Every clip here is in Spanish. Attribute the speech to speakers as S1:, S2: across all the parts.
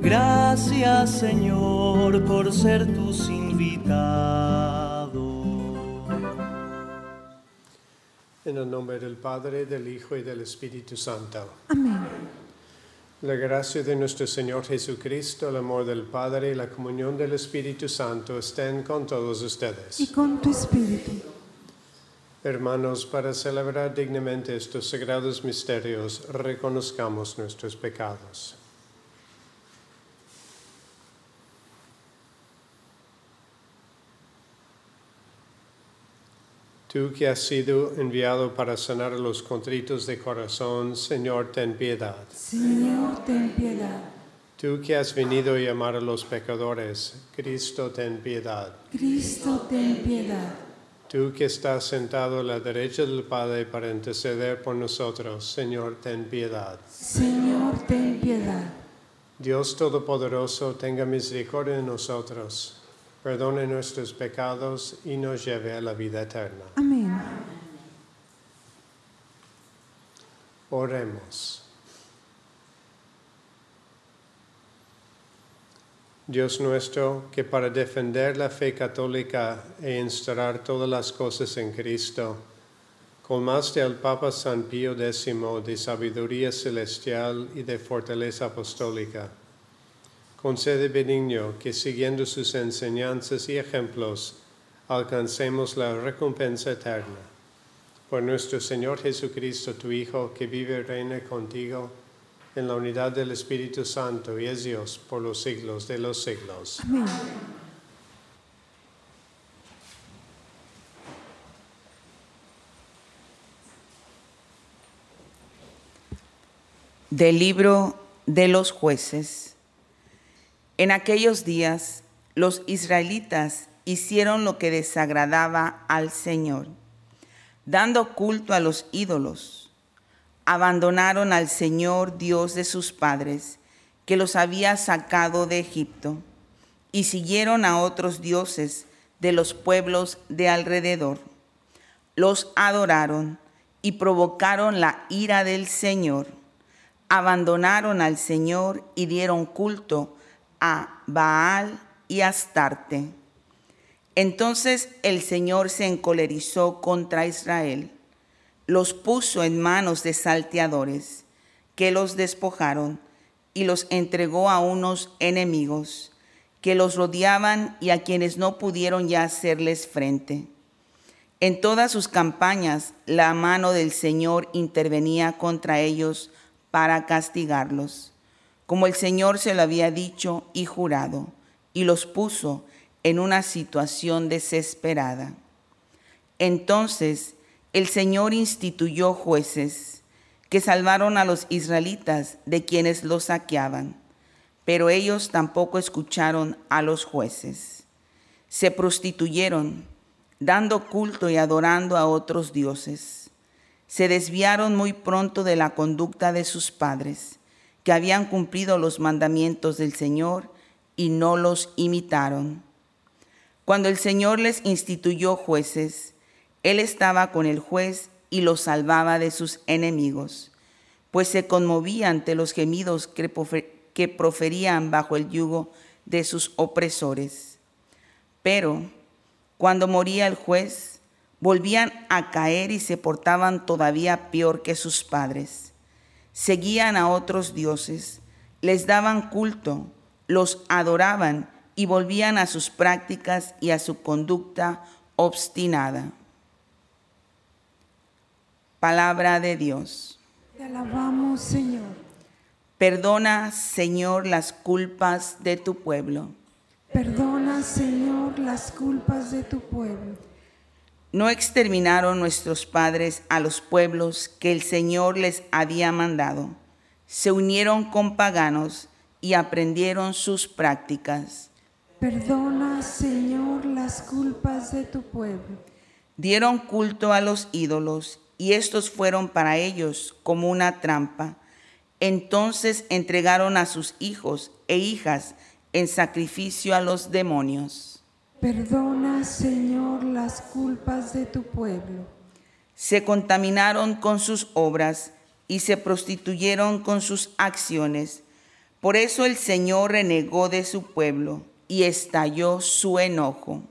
S1: Gracias Señor por ser tus invitados.
S2: En el nombre del Padre, del Hijo y del Espíritu Santo.
S3: Amén.
S2: La gracia de nuestro Señor Jesucristo, el amor del Padre y la comunión del Espíritu Santo estén con todos ustedes.
S3: Y con tu Espíritu.
S2: Hermanos, para celebrar dignamente estos sagrados misterios, reconozcamos nuestros pecados. Tú que has sido enviado para sanar a los contritos de corazón, Señor, ten piedad.
S3: Señor, ten piedad.
S2: Tú que has venido a llamar a los pecadores, Cristo, ten piedad.
S3: Cristo, ten piedad.
S2: Tú que estás sentado a la derecha del Padre para interceder por nosotros, Señor, ten piedad.
S3: Señor, ten piedad.
S2: Dios Todopoderoso, tenga misericordia de nosotros, perdone nuestros pecados y nos lleve a la vida eterna.
S3: Amén.
S2: Oremos. Dios nuestro, que para defender la fe católica e instaurar todas las cosas en Cristo, colmaste al Papa San Pío X de sabiduría celestial y de fortaleza apostólica. Concede benigno que siguiendo sus enseñanzas y ejemplos, alcancemos la recompensa eterna. Por nuestro Señor Jesucristo, tu Hijo, que vive y reina contigo, en la unidad del Espíritu Santo y es Dios por los siglos de los siglos.
S3: Amén.
S4: Del libro de los jueces. En aquellos días los israelitas hicieron lo que desagradaba al Señor, dando culto a los ídolos. Abandonaron al Señor Dios de sus padres, que los había sacado de Egipto, y siguieron a otros dioses de los pueblos de alrededor. Los adoraron y provocaron la ira del Señor. Abandonaron al Señor y dieron culto a Baal y Astarte. Entonces el Señor se encolerizó contra Israel, los puso en manos de salteadores, que los despojaron y los entregó a unos enemigos que los rodeaban y a quienes no pudieron ya hacerles frente. En todas sus campañas la mano del Señor intervenía contra ellos para castigarlos, como el Señor se lo había dicho y jurado, y los puso en una situación desesperada. Entonces el Señor instituyó jueces que salvaron a los israelitas de quienes los saqueaban, pero ellos tampoco escucharon a los jueces. Se prostituyeron, dando culto y adorando a otros dioses. Se desviaron muy pronto de la conducta de sus padres, que habían cumplido los mandamientos del Señor y no los imitaron. Cuando el Señor les instituyó jueces, Él estaba con el juez y los salvaba de sus enemigos, pues se conmovía ante los gemidos que proferían bajo el yugo de sus opresores. Pero cuando moría el juez, volvían a caer y se portaban todavía peor que sus padres. Seguían a otros dioses, les daban culto, los adoraban y volvían a sus prácticas y a su conducta obstinada. Palabra de Dios.
S3: Te alabamos, Señor.
S4: Perdona, Señor, las culpas de tu pueblo.
S3: Perdona, Señor, las culpas de tu pueblo.
S4: No exterminaron nuestros padres a los pueblos que el Señor les había mandado. Se unieron con paganos y aprendieron sus prácticas.
S3: Perdona, Señor, las culpas de tu pueblo.
S4: Dieron culto a los ídolos y estos fueron para ellos como una trampa. Entonces entregaron a sus hijos e hijas en sacrificio a los demonios.
S3: Perdona, Señor, las culpas de tu pueblo.
S4: Se contaminaron con sus obras y se prostituyeron con sus acciones. Por eso el Señor renegó de su pueblo y estalló su enojo.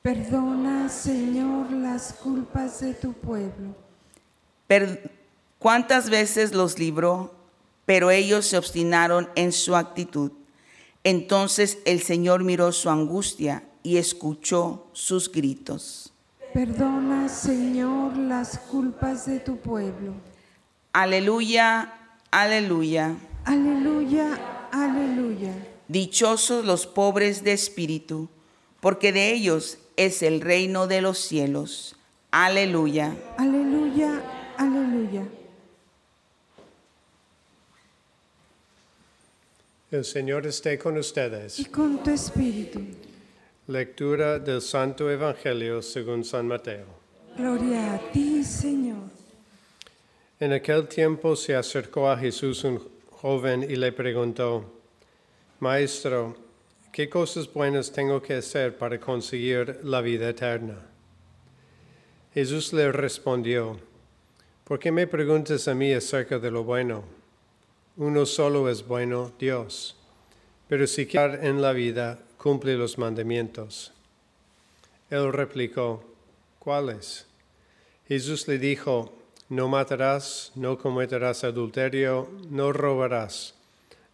S3: Perdona, Señor, las culpas de tu pueblo.
S4: Per- ¿Cuántas veces los libró? Pero ellos se obstinaron en su actitud. Entonces el Señor miró su angustia y escuchó sus gritos.
S3: Perdona, Señor, las culpas de tu pueblo.
S4: Aleluya, aleluya.
S3: Aleluya, aleluya.
S4: Dichosos los pobres de espíritu, porque de ellos es el reino de los cielos. Aleluya.
S3: Aleluya, aleluya.
S2: El Señor esté con ustedes.
S3: Y con tu espíritu.
S2: Lectura del Santo Evangelio según San Mateo.
S3: Gloria a ti, Señor.
S2: En aquel tiempo se acercó a Jesús un joven y le preguntó, Maestro, ¿qué cosas buenas tengo que hacer para conseguir la vida eterna? Jesús le respondió, ¿por qué me preguntas a mí acerca de lo bueno? Uno solo es bueno, Dios. Pero si quieres en la vida, cumple los mandamientos. Él replicó, ¿cuáles? Jesús le dijo, no matarás, no cometerás adulterio, no robarás,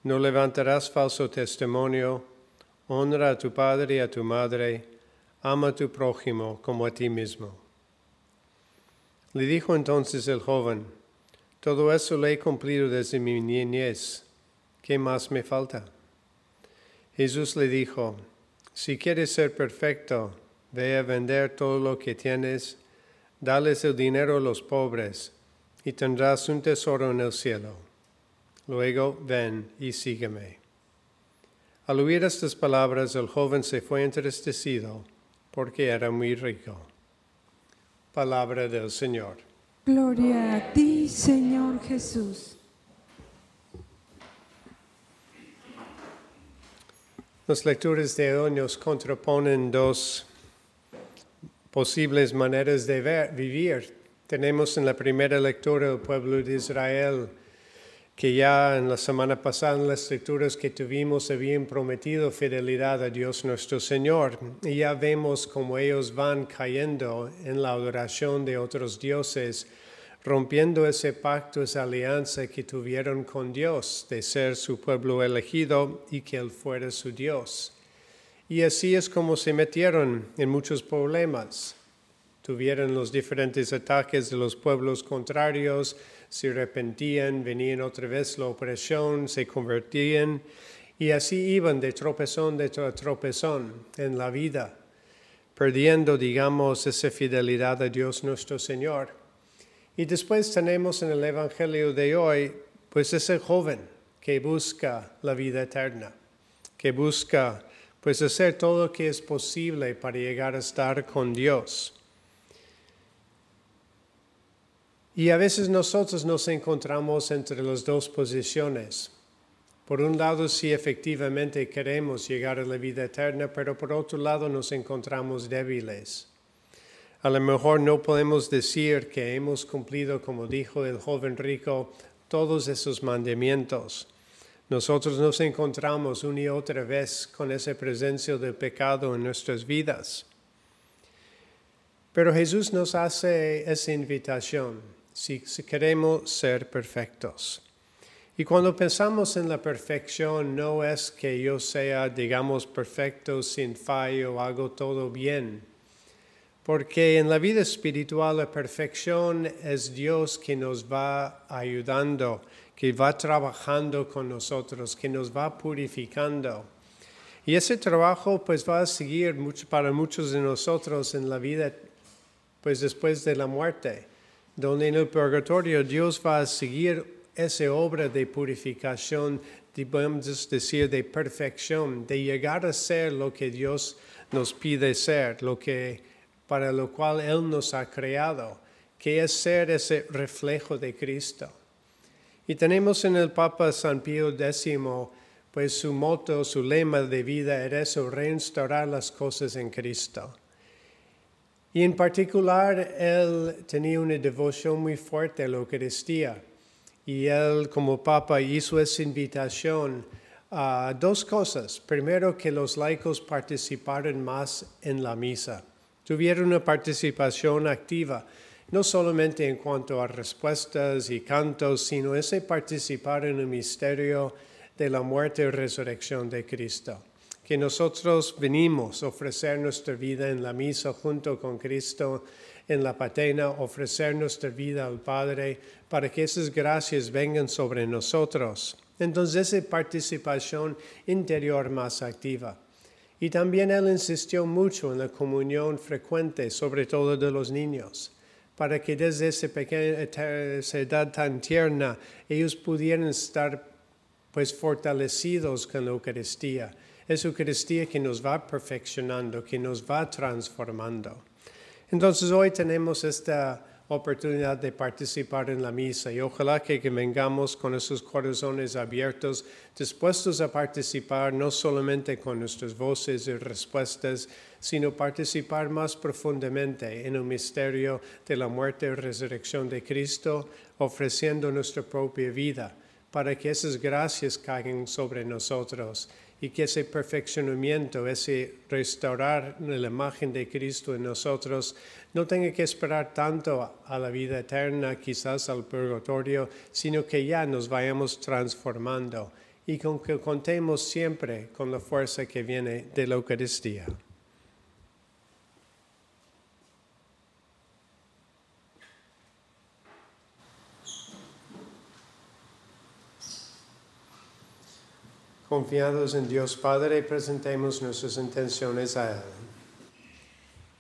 S2: no levantarás falso testimonio, honra a tu padre y a tu madre, ama a tu prójimo como a ti mismo. Le dijo entonces el joven, todo eso lo he cumplido desde mi niñez, ¿qué más me falta? Jesús le dijo, si quieres ser perfecto, ve a vender todo lo que tienes, dales el dinero a los pobres, y tendrás un tesoro en el cielo. Luego ven y sígueme. Al oír estas palabras, el joven se fue entristecido, porque era muy rico. Palabra del Señor.
S3: Gloria a ti, Señor Jesús.
S2: Las lecturas de hoy nos contraponen dos posibles maneras de vivir. Tenemos en la primera lectura el pueblo de Israel, que ya en la semana pasada en las lecturas que tuvimos habían prometido fidelidad a Dios nuestro Señor. Y ya vemos cómo ellos van cayendo en la adoración de otros dioses, rompiendo ese pacto, esa alianza que tuvieron con Dios de ser su pueblo elegido y que Él fuera su Dios. Y así es como se metieron en muchos problemas. Tuvieron los diferentes ataques de los pueblos contrarios, se arrepentían, venían otra vez la opresión, se convertían y así iban de tropezón de tro- tropezón en la vida, perdiendo, digamos, esa fidelidad a Dios nuestro Señor. Y después tenemos en el Evangelio de hoy, pues ese joven que busca la vida eterna, que busca pues hacer todo lo que es posible para llegar a estar con Dios. Y a veces nosotros nos encontramos entre las dos posiciones. Por un lado, sí efectivamente queremos llegar a la vida eterna, pero por otro lado nos encontramos débiles. A lo mejor no podemos decir que hemos cumplido, como dijo el joven rico, todos esos mandamientos. Nosotros nos encontramos una y otra vez con esa presencia del pecado en nuestras vidas. Pero Jesús nos hace esa invitación si, queremos ser perfectos. Y cuando pensamos en la perfección, no es que yo sea, digamos, perfecto, sin fallo, hago todo bien. Porque en la vida espiritual la perfección es Dios que nos va ayudando, que va trabajando con nosotros, que nos va purificando. Y ese trabajo pues va a seguir mucho, para muchos de nosotros en la vida pues después de la muerte, donde en el purgatorio Dios va a seguir esa obra de purificación, podemos decir, de perfección, de llegar a ser lo que Dios nos pide ser, lo que, para lo cual Él nos ha creado, que es ser ese reflejo de Cristo. Y tenemos en el Papa San Pío X, pues su moto, su lema de vida era eso, reinstaurar las cosas en Cristo. Y en particular, él tenía una devoción muy fuerte a la Eucaristía y él como papa hizo esa invitación a dos cosas. Primero, que los laicos participaran más en la misa, tuvieron una participación activa, no solamente en cuanto a respuestas y cantos, sino ese participar en el misterio de la muerte y resurrección de Cristo. Que nosotros venimos a ofrecer nuestra vida en la misa junto con Cristo en la patena, ofrecer nuestra vida al Padre para que esas gracias vengan sobre nosotros. Entonces, esa participación interior más activa. Y también él insistió mucho en la comunión frecuente, sobre todo de los niños, para que desde esa, pequeña, edad tan tierna ellos pudieran estar pues fortalecidos con la Eucaristía. Es Eucaristía que nos va perfeccionando, que nos va transformando. Entonces hoy tenemos esta oportunidad de participar en la misa y ojalá que, vengamos con esos corazones abiertos, dispuestos a participar no solamente con nuestras voces y respuestas, sino participar más profundamente en el misterio de la muerte y resurrección de Cristo, ofreciendo nuestra propia vida para que esas gracias caigan sobre nosotros y que ese perfeccionamiento, ese restaurar la imagen de Cristo en nosotros, no tenga que esperar tanto a la vida eterna, quizás al purgatorio, sino que ya nos vayamos transformando y con que contemos siempre con la fuerza que viene de la Eucaristía. Confiados en Dios Padre, presentemos nuestras intenciones a Él.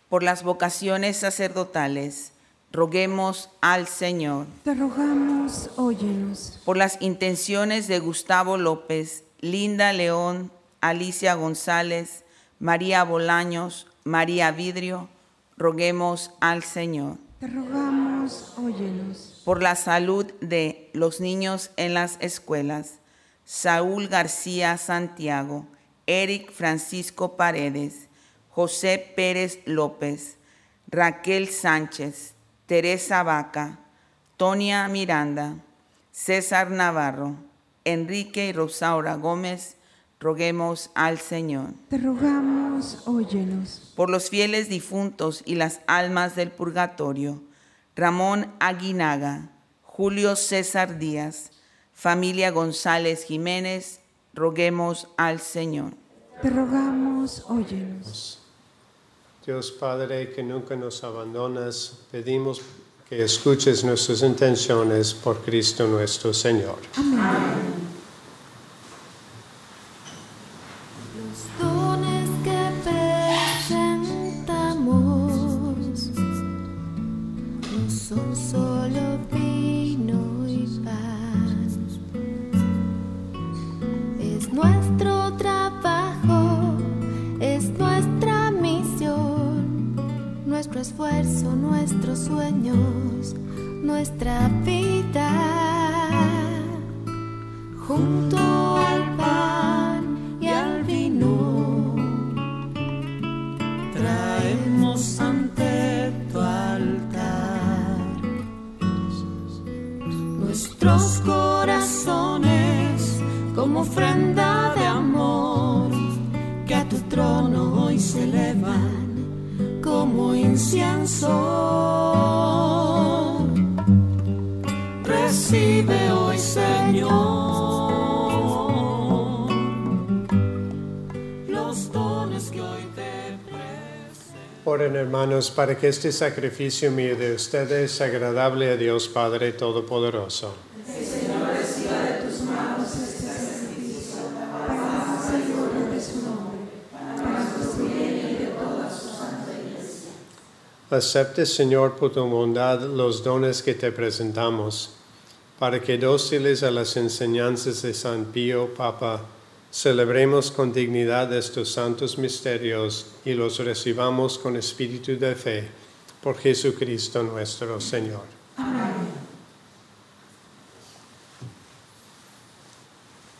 S4: Por las vocaciones sacerdotales, roguemos al Señor.
S3: Te rogamos, óyenos.
S4: Por las intenciones de Gustavo López, Linda León, Alicia González, María Bolaños, María Vidrio, roguemos al Señor.
S3: Te rogamos, óyenos.
S4: Por la salud de los niños en las escuelas, Saúl García Santiago, Eric Francisco Paredes, José Pérez López, Raquel Sánchez, Teresa Vaca, Tonia Miranda, César Navarro, Enrique y Rosaura Gómez, roguemos al Señor.
S3: Te rogamos, óyenos.
S4: Por los fieles difuntos y las almas del purgatorio, Ramón Aguinaga, Julio César Díaz, Familia González Jiménez, roguemos al Señor.
S3: Te rogamos, óyenos.
S2: Dios Padre, que nunca nos abandonas, pedimos que escuches nuestras intenciones por Cristo nuestro Señor.
S3: Amén.
S5: Esfuerzo, nuestros sueños, nuestra vida, junto
S2: hermanos para que este sacrificio mío de ustedes sea agradable a Dios Padre Todopoderoso. Acepte, Señor, por tu bondad los dones que te presentamos, para que dóciles a las enseñanzas de San Pío, Papa, celebremos con dignidad estos santos misterios y los recibamos con espíritu de fe por Jesucristo nuestro Señor.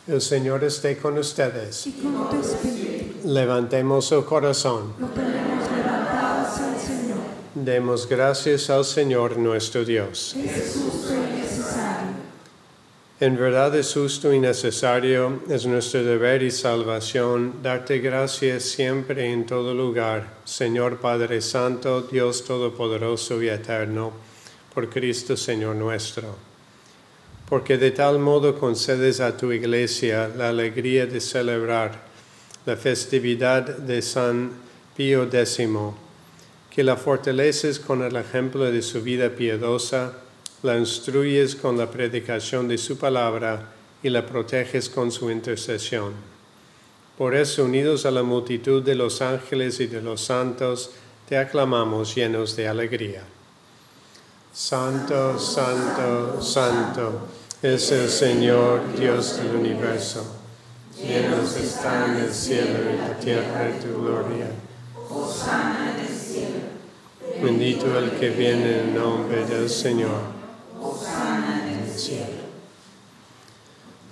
S2: El Señor esté con ustedes.
S3: Y con tu espíritu
S2: Levantemos el corazón.
S3: lo tenemos levantado hacia el Señor.
S2: Demos gracias al Señor nuestro Dios.
S3: Necesario.
S2: En verdad es justo y necesario, es nuestro deber y salvación, darte gracias siempre y en todo lugar, Señor Padre Santo, Dios Todopoderoso y Eterno, por Cristo Señor nuestro. Porque de tal modo concedes a tu iglesia la alegría de celebrar la festividad de San Pío X, que la fortaleces con el ejemplo de su vida piadosa, la instruyes con la predicación de su palabra y la proteges con su intercesión. Por eso, unidos a la multitud de los ángeles y de los santos, te aclamamos llenos de alegría. Santo, santo, santo es el Señor Dios del universo. Llenos están el cielo y la tierra de tu gloria. Bendito el que viene en nombre del Señor. en el cielo.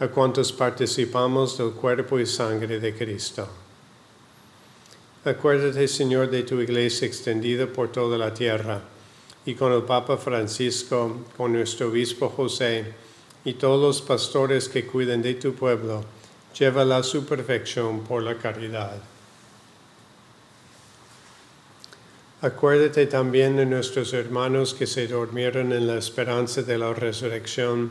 S2: a cuantos participamos del cuerpo y sangre de Cristo. Acuérdate, Señor, de tu iglesia extendida por toda la tierra, y con el Papa Francisco, con nuestro obispo José, y todos los pastores que cuiden de tu pueblo, llévala a su perfección por la caridad. Acuérdate también de nuestros hermanos que se durmieron en la esperanza de la resurrección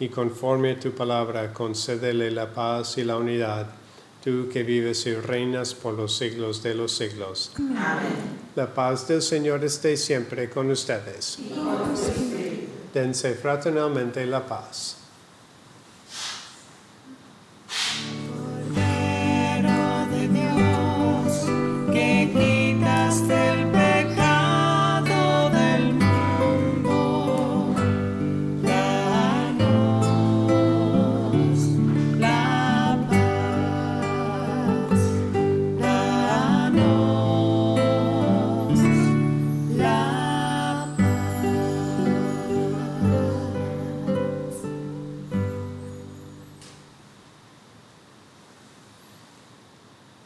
S2: y conforme a tu palabra, concédele la paz y la unidad, tú que vives y reinas por los siglos de los siglos. Amén. La paz del Señor esté siempre con ustedes. Dense fraternalmente la paz.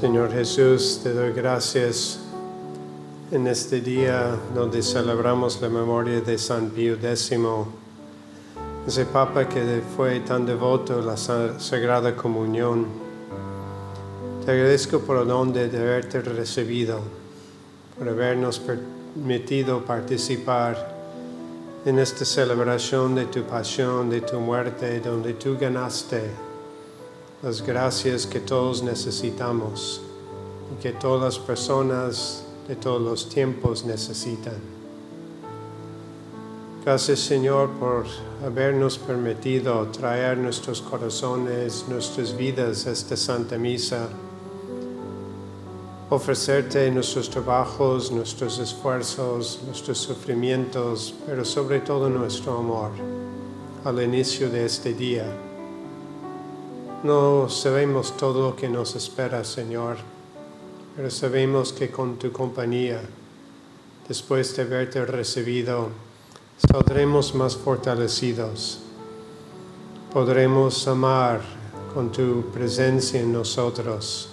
S2: Señor Jesús, te doy gracias en este día donde celebramos la memoria de San Pío X, ese Papa que fue tan devoto a la Sagrada Comunión. Te agradezco por el don de haberte recibido, por habernos permitido participar en esta celebración de tu pasión, de tu muerte, donde tú ganaste las gracias que todos necesitamos y que todas las personas de todos los tiempos necesitan. Gracias Señor por habernos permitido traer nuestros corazones, nuestras vidas a esta Santa Misa, ofrecerte nuestros trabajos, nuestros esfuerzos, nuestros sufrimientos, pero sobre todo nuestro amor al inicio de este día no sabemos todo lo que nos espera, Señor, pero sabemos que con tu compañía, después de haberte recibido, saldremos más fortalecidos. Podremos amar con tu presencia en nosotros,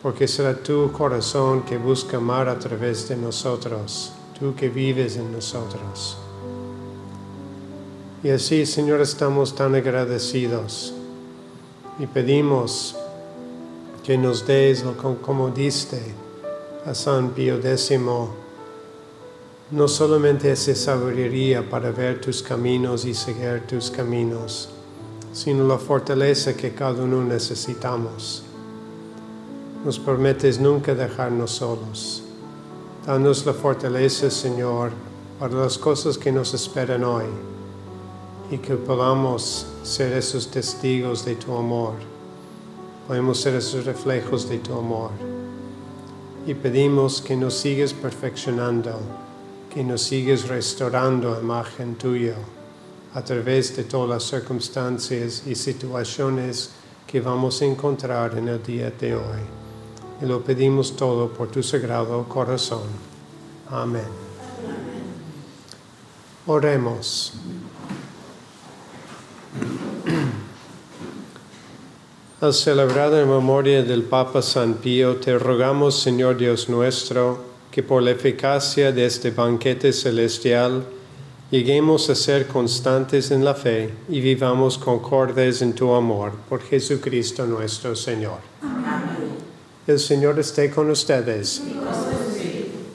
S2: porque será tu corazón que busca amar a través de nosotros, tú que vives en nosotros. Y así, Señor, estamos tan agradecidos y pedimos que nos des, como diste a San Pío X, no solamente esa sabiduría para ver tus caminos y seguir tus caminos, sino la fortaleza que cada uno necesitamos. Nos prometes nunca dejarnos solos. Danos la fortaleza, Señor, para las cosas que nos esperan hoy y que podamos ser esos testigos de tu amor. Podemos ser esos reflejos de tu amor. Y pedimos que nos sigues perfeccionando, que nos sigues restaurando a imagen tuya a través de todas las circunstancias y situaciones que vamos a encontrar en el día de hoy. Y lo pedimos todo por tu sagrado corazón. Amén. Oremos. Al celebrar la memoria del Papa San Pío, te rogamos, Señor Dios nuestro, que por la eficacia de este banquete celestial lleguemos a ser constantes en la fe y vivamos concordes en tu amor, por Jesucristo nuestro Señor. Amén. El Señor esté con ustedes.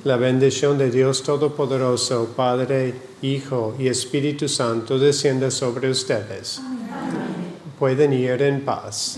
S2: La bendición de Dios Todopoderoso, Padre, Hijo y Espíritu Santo, descienda sobre ustedes pueden ir en paz.